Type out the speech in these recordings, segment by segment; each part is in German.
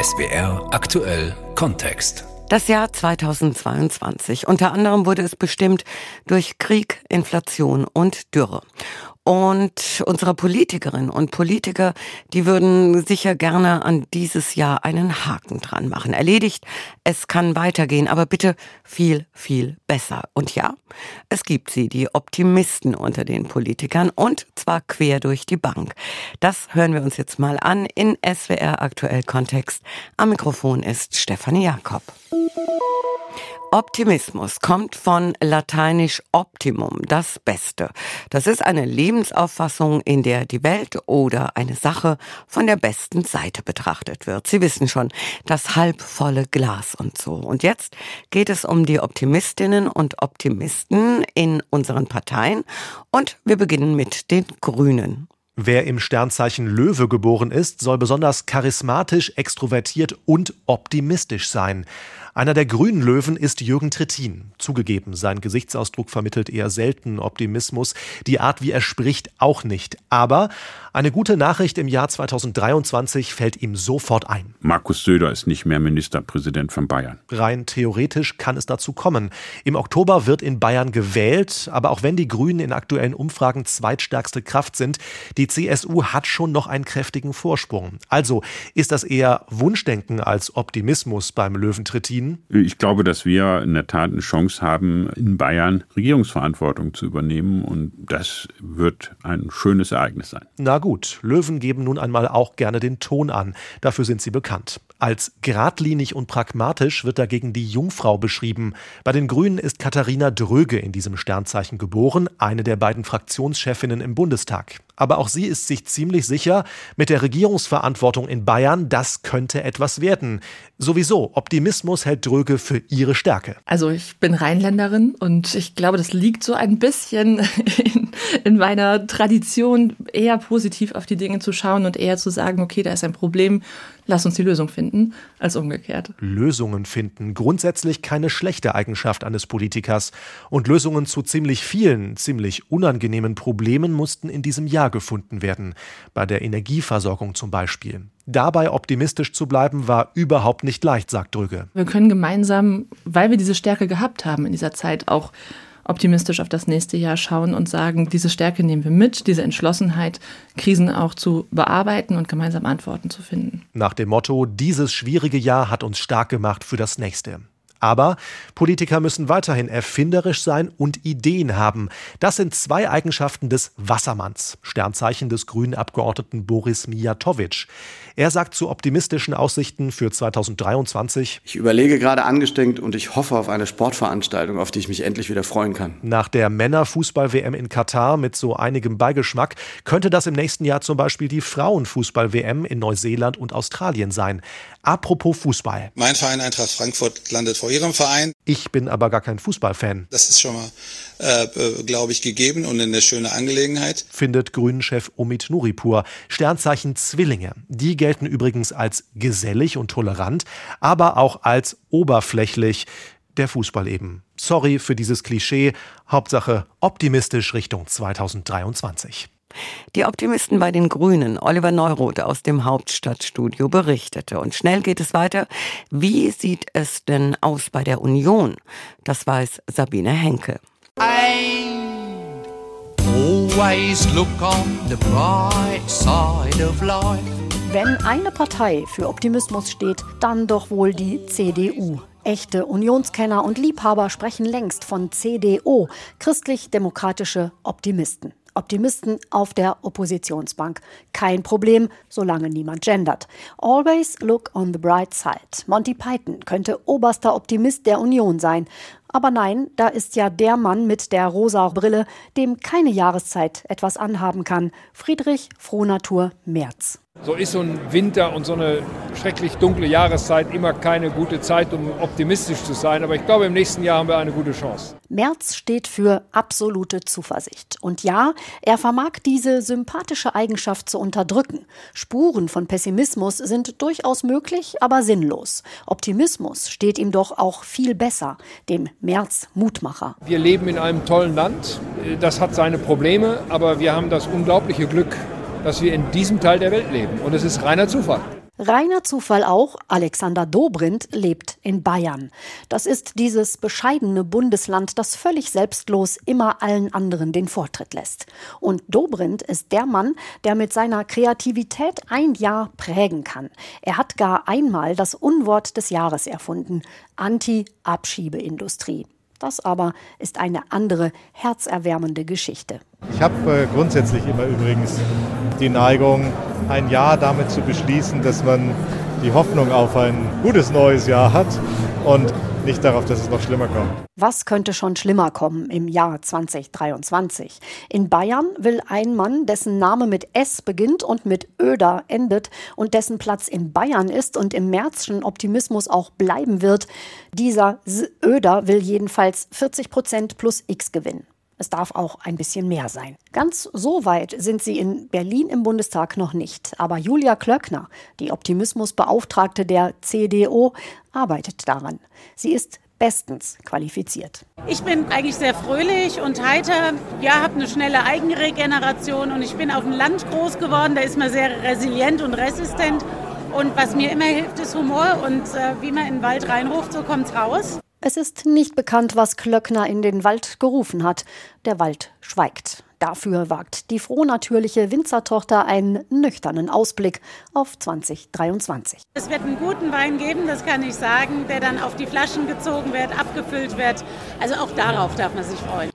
SBR aktuell Kontext. Das Jahr 2022. Unter anderem wurde es bestimmt durch Krieg, Inflation und Dürre. Und unsere Politikerinnen und Politiker, die würden sicher gerne an dieses Jahr einen Haken dran machen. Erledigt, es kann weitergehen, aber bitte viel, viel besser. Und ja, es gibt sie, die Optimisten unter den Politikern und zwar quer durch die Bank. Das hören wir uns jetzt mal an in SWR Aktuell Kontext. Am Mikrofon ist Stefanie Jakob. Optimismus kommt von lateinisch optimum, das Beste. Das ist eine Lebensauffassung, in der die Welt oder eine Sache von der besten Seite betrachtet wird. Sie wissen schon, das halbvolle Glas und so. Und jetzt geht es um die Optimistinnen und Optimisten in unseren Parteien und wir beginnen mit den Grünen. Wer im Sternzeichen Löwe geboren ist, soll besonders charismatisch, extrovertiert und optimistisch sein. Einer der grünen Löwen ist Jürgen Trittin. Zugegeben, sein Gesichtsausdruck vermittelt eher selten Optimismus, die Art, wie er spricht, auch nicht. Aber eine gute Nachricht im Jahr 2023 fällt ihm sofort ein. Markus Söder ist nicht mehr Ministerpräsident von Bayern. Rein theoretisch kann es dazu kommen. Im Oktober wird in Bayern gewählt, aber auch wenn die Grünen in aktuellen Umfragen zweitstärkste Kraft sind, die CSU hat schon noch einen kräftigen Vorsprung. Also ist das eher Wunschdenken als Optimismus beim Löwen Trittin Ihnen? Ich glaube, dass wir in der Tat eine Chance haben, in Bayern Regierungsverantwortung zu übernehmen und das wird ein schönes Ereignis sein. Na gut, Löwen geben nun einmal auch gerne den Ton an. Dafür sind sie bekannt. Als geradlinig und pragmatisch wird dagegen die Jungfrau beschrieben. Bei den Grünen ist Katharina Dröge in diesem Sternzeichen geboren, eine der beiden Fraktionschefinnen im Bundestag. Aber auch sie ist sich ziemlich sicher, mit der Regierungsverantwortung in Bayern, das könnte etwas werden. Sowieso, Optimismus hält Dröge für ihre Stärke. Also ich bin Rheinländerin und ich glaube, das liegt so ein bisschen in, in meiner Tradition, eher positiv auf die Dinge zu schauen und eher zu sagen, okay, da ist ein Problem, lass uns die Lösung finden, als umgekehrt. Lösungen finden, grundsätzlich keine schlechte Eigenschaft eines Politikers. Und Lösungen zu ziemlich vielen, ziemlich unangenehmen Problemen mussten in diesem Jahr gefunden werden. Bei der Energieversorgung zum Beispiel. Dabei optimistisch zu bleiben, war überhaupt nicht leicht, sagt Drügge. Wir können gemeinsam, weil wir diese Stärke gehabt haben in dieser Zeit, auch optimistisch auf das nächste Jahr schauen und sagen, diese Stärke nehmen wir mit, diese Entschlossenheit, Krisen auch zu bearbeiten und gemeinsam Antworten zu finden. Nach dem Motto, dieses schwierige Jahr hat uns stark gemacht für das nächste. Aber Politiker müssen weiterhin erfinderisch sein und Ideen haben. Das sind zwei Eigenschaften des Wassermanns, Sternzeichen des grünen Abgeordneten Boris Mijatovic. Er sagt zu optimistischen Aussichten für 2023. Ich überlege gerade angestrengt und ich hoffe auf eine Sportveranstaltung, auf die ich mich endlich wieder freuen kann. Nach der Männerfußball-WM in Katar mit so einigem Beigeschmack könnte das im nächsten Jahr zum Beispiel die Frauenfußball-WM in Neuseeland und Australien sein. Apropos Fußball. Mein Verein Eintracht Frankfurt landet vor Ihrem Verein. Ich bin aber gar kein Fußballfan. Das ist schon mal, äh, äh glaube ich, gegeben und eine schöne Angelegenheit. Findet Grünen-Chef Omid Nuripur. Sternzeichen Zwillinge. Die gelten übrigens als gesellig und tolerant, aber auch als oberflächlich. Der Fußball eben. Sorry für dieses Klischee. Hauptsache optimistisch Richtung 2023. Die Optimisten bei den Grünen, Oliver Neuroth aus dem Hauptstadtstudio berichtete. Und schnell geht es weiter. Wie sieht es denn aus bei der Union? Das weiß Sabine Henke. Wenn eine Partei für Optimismus steht, dann doch wohl die CDU. Echte Unionskenner und Liebhaber sprechen längst von CDO, christlich-demokratische Optimisten. Optimisten auf der Oppositionsbank. Kein Problem, solange niemand gendert. Always look on the bright side. Monty Python könnte oberster Optimist der Union sein. Aber nein, da ist ja der Mann mit der rosa Brille, dem keine Jahreszeit etwas anhaben kann. Friedrich Frohnatur Merz. So ist so ein Winter und so eine schrecklich dunkle Jahreszeit immer keine gute Zeit, um optimistisch zu sein. Aber ich glaube, im nächsten Jahr haben wir eine gute Chance. Merz steht für absolute Zuversicht. Und ja, er vermag diese sympathische Eigenschaft zu unterdrücken. Spuren von Pessimismus sind durchaus möglich, aber sinnlos. Optimismus steht ihm doch auch viel besser, dem Merz Mutmacher. Wir leben in einem tollen Land. Das hat seine Probleme, aber wir haben das unglaubliche Glück, dass wir in diesem Teil der Welt leben. Und es ist reiner Zufall. Reiner Zufall auch, Alexander Dobrindt lebt in Bayern. Das ist dieses bescheidene Bundesland, das völlig selbstlos immer allen anderen den Vortritt lässt. Und Dobrindt ist der Mann, der mit seiner Kreativität ein Jahr prägen kann. Er hat gar einmal das Unwort des Jahres erfunden, Anti-Abschiebeindustrie. Das aber ist eine andere, herzerwärmende Geschichte. Ich habe äh, grundsätzlich immer übrigens die Neigung, ein Jahr damit zu beschließen, dass man die Hoffnung auf ein gutes neues Jahr hat und nicht darauf, dass es noch schlimmer kommt. Was könnte schon schlimmer kommen im Jahr 2023? In Bayern will ein Mann, dessen Name mit S beginnt und mit Öder endet und dessen Platz in Bayern ist und im Märzschen Optimismus auch bleiben wird, dieser Öder will jedenfalls 40 Prozent plus X gewinnen. Es darf auch ein bisschen mehr sein. Ganz so weit sind sie in Berlin im Bundestag noch nicht. Aber Julia Klöckner, die Optimismusbeauftragte der CDU, arbeitet daran. Sie ist bestens qualifiziert. Ich bin eigentlich sehr fröhlich und heiter. Ja, habe eine schnelle Eigenregeneration und ich bin auf dem Land groß geworden. Da ist man sehr resilient und resistent. Und was mir immer hilft, ist Humor. Und äh, wie man in den Wald reinruft, so kommt es raus. Es ist nicht bekannt, was Klöckner in den Wald gerufen hat. Der Wald schweigt. Dafür wagt die frohnatürliche Winzertochter einen nüchternen Ausblick auf 2023. Es wird einen guten Wein geben, das kann ich sagen, der dann auf die Flaschen gezogen wird, abgefüllt wird. Also auch darauf darf man sich freuen.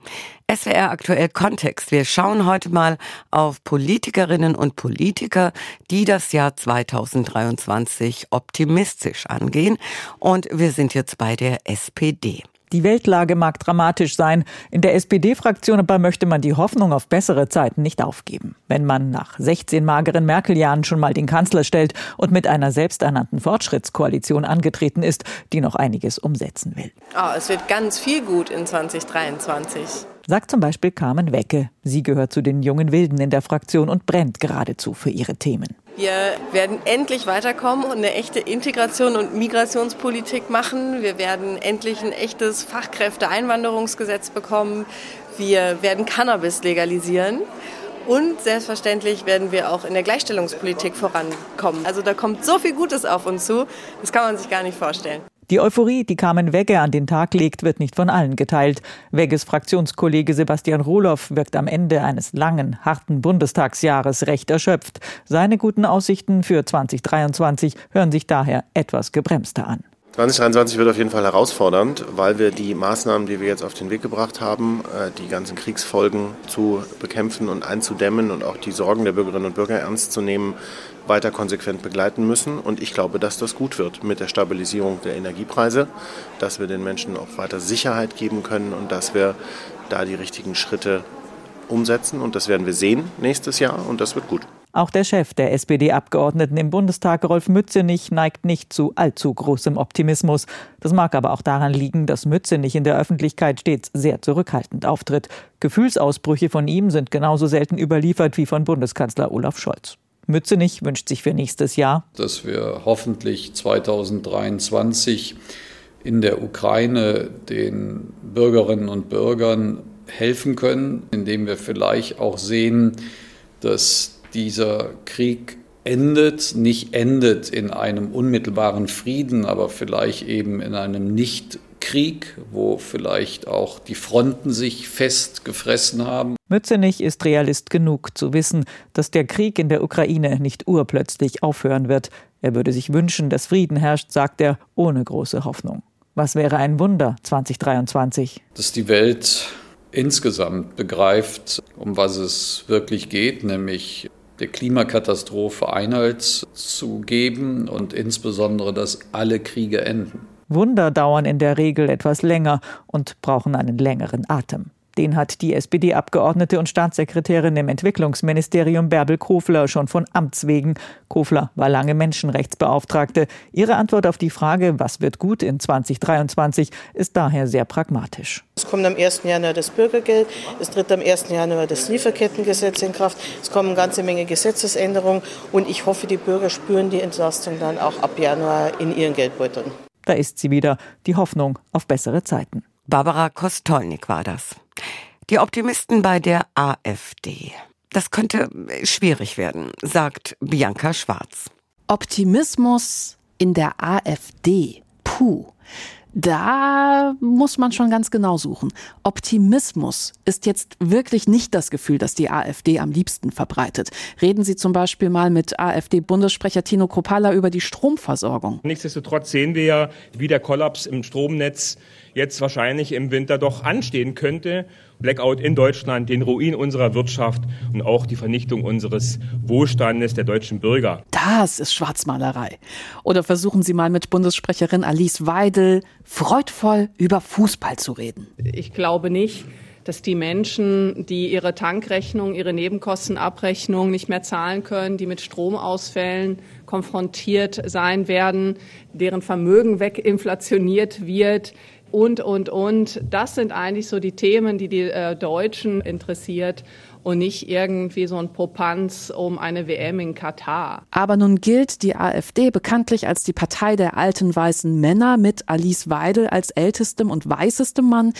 SWR aktuell Kontext. Wir schauen heute mal auf Politikerinnen und Politiker, die das Jahr 2023 optimistisch angehen. Und wir sind jetzt bei der SPD. Die Weltlage mag dramatisch sein. In der SPD-Fraktion aber möchte man die Hoffnung auf bessere Zeiten nicht aufgeben. Wenn man nach 16 mageren Merkel-Jahren schon mal den Kanzler stellt und mit einer selbsternannten Fortschrittskoalition angetreten ist, die noch einiges umsetzen will. Oh, es wird ganz viel gut in 2023 sagt zum Beispiel Carmen Wecke. Sie gehört zu den jungen Wilden in der Fraktion und brennt geradezu für ihre Themen. Wir werden endlich weiterkommen und eine echte Integration und Migrationspolitik machen. Wir werden endlich ein echtes Fachkräfteeinwanderungsgesetz bekommen. Wir werden Cannabis legalisieren. Und selbstverständlich werden wir auch in der Gleichstellungspolitik vorankommen. Also da kommt so viel Gutes auf uns zu, das kann man sich gar nicht vorstellen. Die Euphorie, die Carmen Wegge an den Tag legt, wird nicht von allen geteilt. Wegges Fraktionskollege Sebastian Rohloff wirkt am Ende eines langen, harten Bundestagsjahres recht erschöpft. Seine guten Aussichten für 2023 hören sich daher etwas gebremster an. 2023 wird auf jeden Fall herausfordernd, weil wir die Maßnahmen, die wir jetzt auf den Weg gebracht haben, äh, die ganzen Kriegsfolgen zu bekämpfen und einzudämmen und auch die Sorgen der Bürgerinnen und Bürger ernst zu nehmen, weiter konsequent begleiten müssen. Und ich glaube, dass das gut wird mit der Stabilisierung der Energiepreise, dass wir den Menschen auch weiter Sicherheit geben können und dass wir da die richtigen Schritte umsetzen. Und das werden wir sehen nächstes Jahr und das wird gut. Auch der Chef der SPD-Abgeordneten im Bundestag, Rolf Mützenich, neigt nicht zu allzu großem Optimismus. Das mag aber auch daran liegen, dass Mützenich in der Öffentlichkeit stets sehr zurückhaltend auftritt. Gefühlsausbrüche von ihm sind genauso selten überliefert wie von Bundeskanzler Olaf Scholz. Mützenich wünscht sich für nächstes Jahr, dass wir hoffentlich 2023 in der Ukraine den Bürgerinnen und Bürgern helfen können, indem wir vielleicht auch sehen, dass dieser Krieg endet, nicht endet in einem unmittelbaren Frieden, aber vielleicht eben in einem nicht Krieg, wo vielleicht auch die Fronten sich festgefressen haben. Mützenich ist Realist genug zu wissen, dass der Krieg in der Ukraine nicht urplötzlich aufhören wird. Er würde sich wünschen, dass Frieden herrscht, sagt er, ohne große Hoffnung. Was wäre ein Wunder 2023? Dass die Welt insgesamt begreift, um was es wirklich geht, nämlich der Klimakatastrophe Einhalt zu geben und insbesondere, dass alle Kriege enden. Wunder dauern in der Regel etwas länger und brauchen einen längeren Atem. Den hat die SPD-Abgeordnete und Staatssekretärin im Entwicklungsministerium Bärbel Kofler schon von Amts wegen. Kofler war lange Menschenrechtsbeauftragte. Ihre Antwort auf die Frage, was wird gut in 2023, ist daher sehr pragmatisch. Es kommt am 1. Januar das Bürgergeld, es tritt am 1. Januar das Lieferkettengesetz in Kraft, es kommen eine ganze Menge Gesetzesänderungen und ich hoffe, die Bürger spüren die Entlastung dann auch ab Januar in ihren Geldbeuteln. Da ist sie wieder, die Hoffnung auf bessere Zeiten. Barbara Kostolnik war das. Die Optimisten bei der AfD. Das könnte schwierig werden, sagt Bianca Schwarz. Optimismus in der AfD. Puh. Da muss man schon ganz genau suchen. Optimismus ist jetzt wirklich nicht das Gefühl, das die AfD am liebsten verbreitet. Reden Sie zum Beispiel mal mit AfD-Bundessprecher Tino Kropala über die Stromversorgung. Nichtsdestotrotz sehen wir ja, wie der Kollaps im Stromnetz jetzt wahrscheinlich im Winter doch anstehen könnte. Blackout in Deutschland, den Ruin unserer Wirtschaft und auch die Vernichtung unseres Wohlstandes der deutschen Bürger. Das ist Schwarzmalerei. Oder versuchen Sie mal mit Bundessprecherin Alice Weidel freudvoll über Fußball zu reden. Ich glaube nicht, dass die Menschen, die ihre Tankrechnung, ihre Nebenkostenabrechnung nicht mehr zahlen können, die mit Stromausfällen konfrontiert sein werden, deren Vermögen weginflationiert wird, und, und, und. Das sind eigentlich so die Themen, die die äh, Deutschen interessiert und nicht irgendwie so ein Popanz um eine WM in Katar. Aber nun gilt die AfD bekanntlich als die Partei der alten weißen Männer mit Alice Weidel als ältestem und weißestem Mann.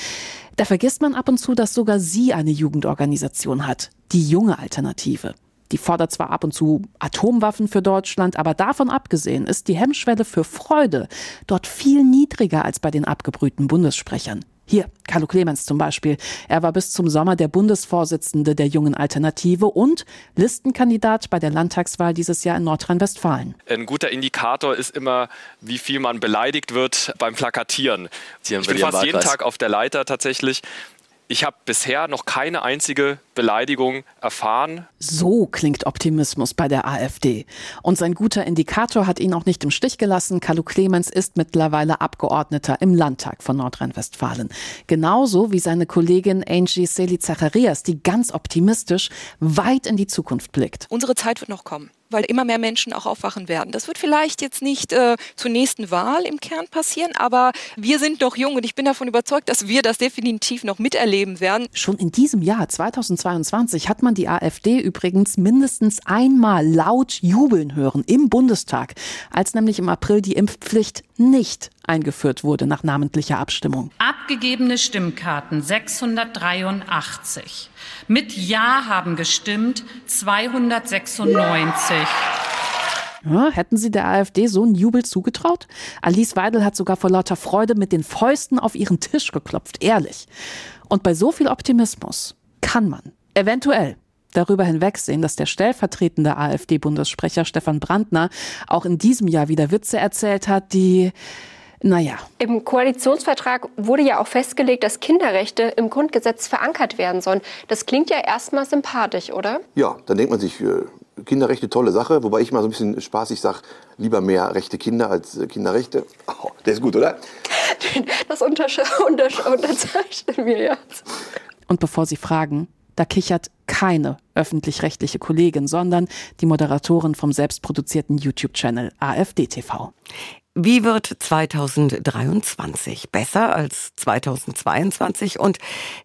Da vergisst man ab und zu, dass sogar sie eine Jugendorganisation hat, die junge Alternative. Die fordert zwar ab und zu Atomwaffen für Deutschland, aber davon abgesehen ist die Hemmschwelle für Freude dort viel niedriger als bei den abgebrühten Bundessprechern. Hier, Carlo Clemens zum Beispiel. Er war bis zum Sommer der Bundesvorsitzende der Jungen Alternative und Listenkandidat bei der Landtagswahl dieses Jahr in Nordrhein-Westfalen. Ein guter Indikator ist immer, wie viel man beleidigt wird beim Plakatieren. Ich bin fast jeden Tag auf der Leiter tatsächlich. Ich habe bisher noch keine einzige Beleidigung erfahren. So klingt Optimismus bei der AfD. Und sein guter Indikator hat ihn auch nicht im Stich gelassen. Carlo Clemens ist mittlerweile Abgeordneter im Landtag von Nordrhein-Westfalen. Genauso wie seine Kollegin Angie Seli Zacharias, die ganz optimistisch weit in die Zukunft blickt. Unsere Zeit wird noch kommen weil immer mehr Menschen auch aufwachen werden. Das wird vielleicht jetzt nicht äh, zur nächsten Wahl im Kern passieren, aber wir sind noch jung und ich bin davon überzeugt, dass wir das definitiv noch miterleben werden. Schon in diesem Jahr 2022 hat man die AfD übrigens mindestens einmal laut jubeln hören im Bundestag, als nämlich im April die Impfpflicht nicht eingeführt wurde nach namentlicher Abstimmung. Abgegebene Stimmkarten 683. Mit Ja haben gestimmt 296. Ja, hätten Sie der AfD so einen Jubel zugetraut? Alice Weidel hat sogar vor lauter Freude mit den Fäusten auf ihren Tisch geklopft, ehrlich. Und bei so viel Optimismus kann man eventuell darüber hinwegsehen, dass der stellvertretende AfD-Bundessprecher Stefan Brandner auch in diesem Jahr wieder Witze erzählt hat, die naja. Im Koalitionsvertrag wurde ja auch festgelegt, dass Kinderrechte im Grundgesetz verankert werden sollen. Das klingt ja erstmal sympathisch, oder? Ja, dann denkt man sich, äh, Kinderrechte, tolle Sache. Wobei ich mal so ein bisschen spaßig sage, lieber mehr rechte Kinder als äh, Kinderrechte. Oh, der ist gut, oder? Das unterzeichnen wir jetzt. Und bevor Sie fragen, da kichert keine öffentlich-rechtliche Kollegin, sondern die Moderatorin vom selbstproduzierten YouTube-Channel AfD TV. Wie wird 2023 besser als 2022 und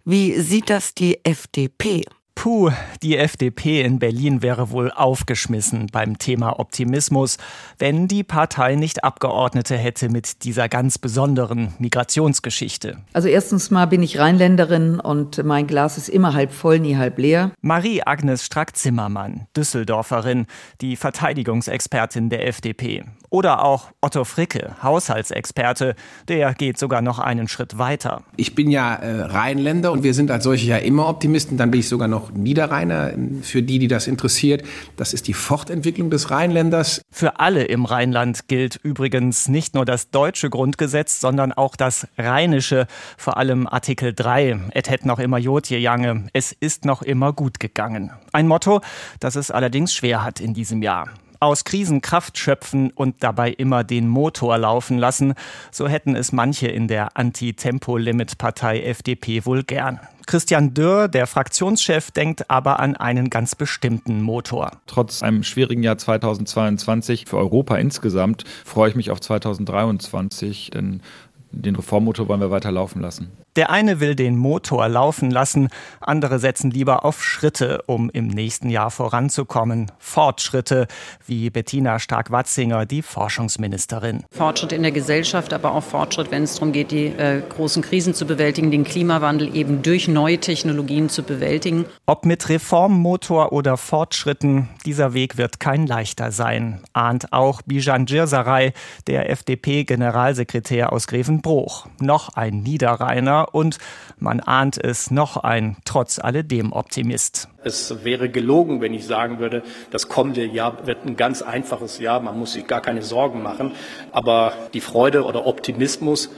wie sieht das die FDP? Puh, die FDP in Berlin wäre wohl aufgeschmissen beim Thema Optimismus, wenn die Partei nicht Abgeordnete hätte mit dieser ganz besonderen Migrationsgeschichte. Also erstens mal bin ich Rheinländerin und mein Glas ist immer halb voll, nie halb leer. Marie-Agnes Strack-Zimmermann, Düsseldorferin, die Verteidigungsexpertin der FDP. Oder auch Otto Fricke, Haushaltsexperte, der geht sogar noch einen Schritt weiter. Ich bin ja äh, Rheinländer und wir sind als solche ja immer Optimisten. Dann bin ich sogar noch Niederrheiner, für die, die das interessiert. Das ist die Fortentwicklung des Rheinländers. Für alle im Rheinland gilt übrigens nicht nur das deutsche Grundgesetz, sondern auch das rheinische, vor allem Artikel 3. Et het noch immer Jotje Jange. Es ist noch immer gut gegangen. Ein Motto, das es allerdings schwer hat in diesem Jahr aus Krisen Kraft schöpfen und dabei immer den Motor laufen lassen, so hätten es manche in der Anti-Tempo-Limit-Partei FDP wohl gern. Christian Dürr, der Fraktionschef, denkt aber an einen ganz bestimmten Motor. Trotz einem schwierigen Jahr 2022 für Europa insgesamt freue ich mich auf 2023, denn den Reformmotor wollen wir weiter laufen lassen. Der eine will den Motor laufen lassen, andere setzen lieber auf Schritte, um im nächsten Jahr voranzukommen. Fortschritte, wie Bettina Stark-Watzinger, die Forschungsministerin. Fortschritt in der Gesellschaft, aber auch Fortschritt, wenn es darum geht, die äh, großen Krisen zu bewältigen, den Klimawandel eben durch neue Technologien zu bewältigen. Ob mit Reformmotor oder Fortschritten, dieser Weg wird kein leichter sein, ahnt auch Bijan Djirsaray, der FDP-Generalsekretär aus Grevenbruch. Noch ein Niederrheiner und man ahnt es noch ein trotz alledem Optimist. Es wäre gelogen, wenn ich sagen würde, das kommende Jahr wird ein ganz einfaches Jahr, man muss sich gar keine Sorgen machen. Aber die Freude oder Optimismus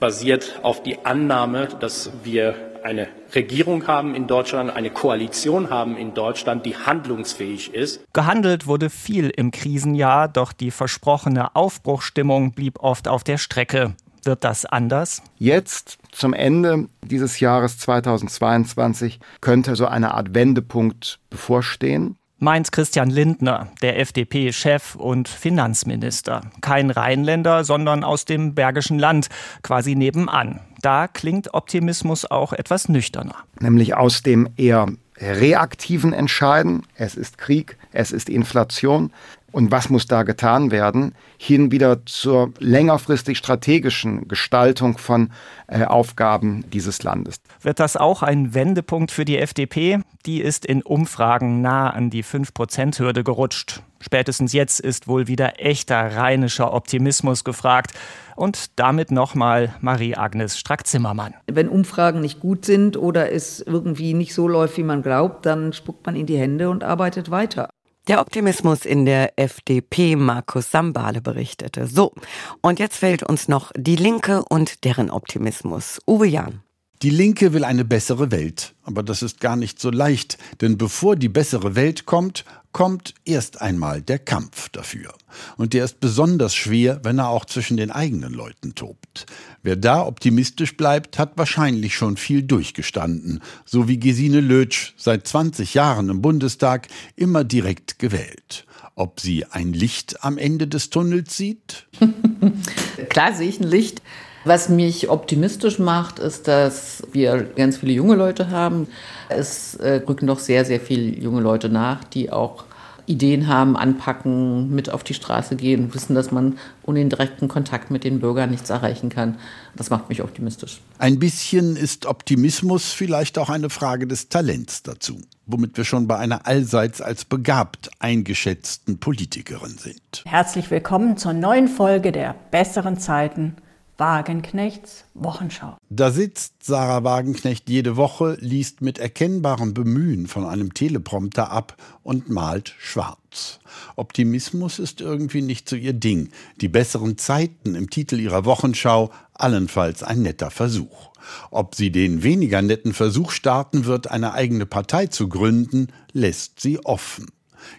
basiert auf die Annahme, dass wir eine Regierung haben in Deutschland, eine Koalition haben in Deutschland, die handlungsfähig ist. Gehandelt wurde viel im Krisenjahr, doch die versprochene Aufbruchstimmung blieb oft auf der Strecke. Wird das anders? Jetzt zum Ende dieses Jahres 2022 könnte so eine Art Wendepunkt bevorstehen. Meint Christian Lindner, der FDP-Chef und Finanzminister. Kein Rheinländer, sondern aus dem Bergischen Land, quasi nebenan. Da klingt Optimismus auch etwas nüchterner. Nämlich aus dem eher reaktiven Entscheiden, es ist Krieg, es ist Inflation, und was muss da getan werden, hin wieder zur längerfristig strategischen Gestaltung von äh, Aufgaben dieses Landes. Wird das auch ein Wendepunkt für die FDP? Die ist in Umfragen nah an die 5-Prozent-Hürde gerutscht. Spätestens jetzt ist wohl wieder echter rheinischer Optimismus gefragt. Und damit nochmal Marie-Agnes Strack-Zimmermann. Wenn Umfragen nicht gut sind oder es irgendwie nicht so läuft, wie man glaubt, dann spuckt man in die Hände und arbeitet weiter. Der Optimismus in der FDP, Markus Sambale berichtete. So, und jetzt fehlt uns noch die Linke und deren Optimismus. Uwe Jahn. Die Linke will eine bessere Welt. Aber das ist gar nicht so leicht, denn bevor die bessere Welt kommt, kommt erst einmal der Kampf dafür. Und der ist besonders schwer, wenn er auch zwischen den eigenen Leuten tobt. Wer da optimistisch bleibt, hat wahrscheinlich schon viel durchgestanden, so wie Gesine Lötsch seit 20 Jahren im Bundestag immer direkt gewählt. Ob sie ein Licht am Ende des Tunnels sieht? Klar sehe ich ein Licht. Was mich optimistisch macht, ist, dass wir ganz viele junge Leute haben. Es äh, rücken doch sehr, sehr viele junge Leute nach, die auch Ideen haben, anpacken, mit auf die Straße gehen, wissen, dass man ohne den direkten Kontakt mit den Bürgern nichts erreichen kann. Das macht mich optimistisch. Ein bisschen ist Optimismus vielleicht auch eine Frage des Talents dazu, womit wir schon bei einer allseits als begabt eingeschätzten Politikerin sind. Herzlich willkommen zur neuen Folge der Besseren Zeiten Wagenknechts Wochenschau. Da sitzt Sarah Wagenknecht jede Woche, liest mit erkennbarem Bemühen von einem Teleprompter ab und malt schwarz. Optimismus ist irgendwie nicht so ihr Ding. Die besseren Zeiten im Titel ihrer Wochenschau allenfalls ein netter Versuch. Ob sie den weniger netten Versuch starten wird, eine eigene Partei zu gründen, lässt sie offen.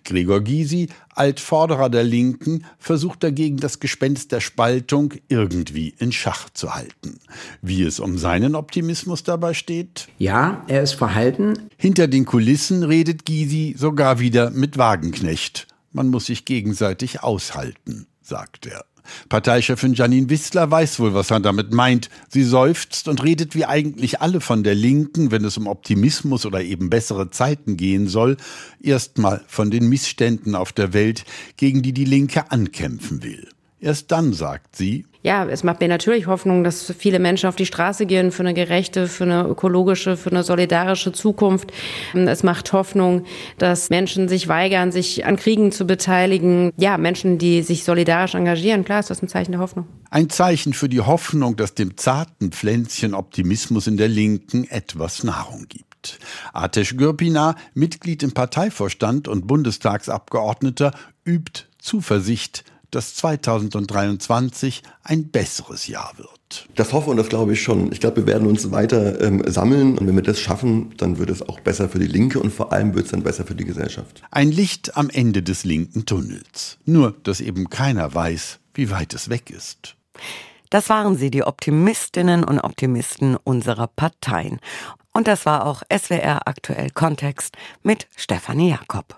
Gregor Gysi, Altvorderer der Linken, versucht dagegen das Gespenst der Spaltung irgendwie in Schach zu halten. Wie es um seinen Optimismus dabei steht? Ja, er ist verhalten. Hinter den Kulissen redet Gysi sogar wieder mit Wagenknecht. Man muss sich gegenseitig aushalten, sagt er. Parteichefin Janine Wissler weiß wohl, was er damit meint. Sie seufzt und redet wie eigentlich alle von der Linken, wenn es um Optimismus oder eben bessere Zeiten gehen soll, erstmal von den Missständen auf der Welt, gegen die die Linke ankämpfen will. Erst dann sagt sie, ja, es macht mir natürlich Hoffnung, dass viele Menschen auf die Straße gehen für eine gerechte, für eine ökologische, für eine solidarische Zukunft. Es macht Hoffnung, dass Menschen sich weigern, sich an Kriegen zu beteiligen. Ja, Menschen, die sich solidarisch engagieren. Klar ist das ein Zeichen der Hoffnung. Ein Zeichen für die Hoffnung, dass dem zarten Pflänzchen Optimismus in der Linken etwas Nahrung gibt. Atesh Gürpina, Mitglied im Parteivorstand und Bundestagsabgeordneter, übt Zuversicht, dass 2023 ein besseres Jahr wird. Das hoffe und das glaube ich schon. Ich glaube, wir werden uns weiter ähm, sammeln und wenn wir das schaffen, dann wird es auch besser für die Linke und vor allem wird es dann besser für die Gesellschaft. Ein Licht am Ende des linken Tunnels. Nur, dass eben keiner weiß, wie weit es weg ist. Das waren sie, die Optimistinnen und Optimisten unserer Parteien. Und das war auch SWR aktuell Kontext mit Stefanie Jakob.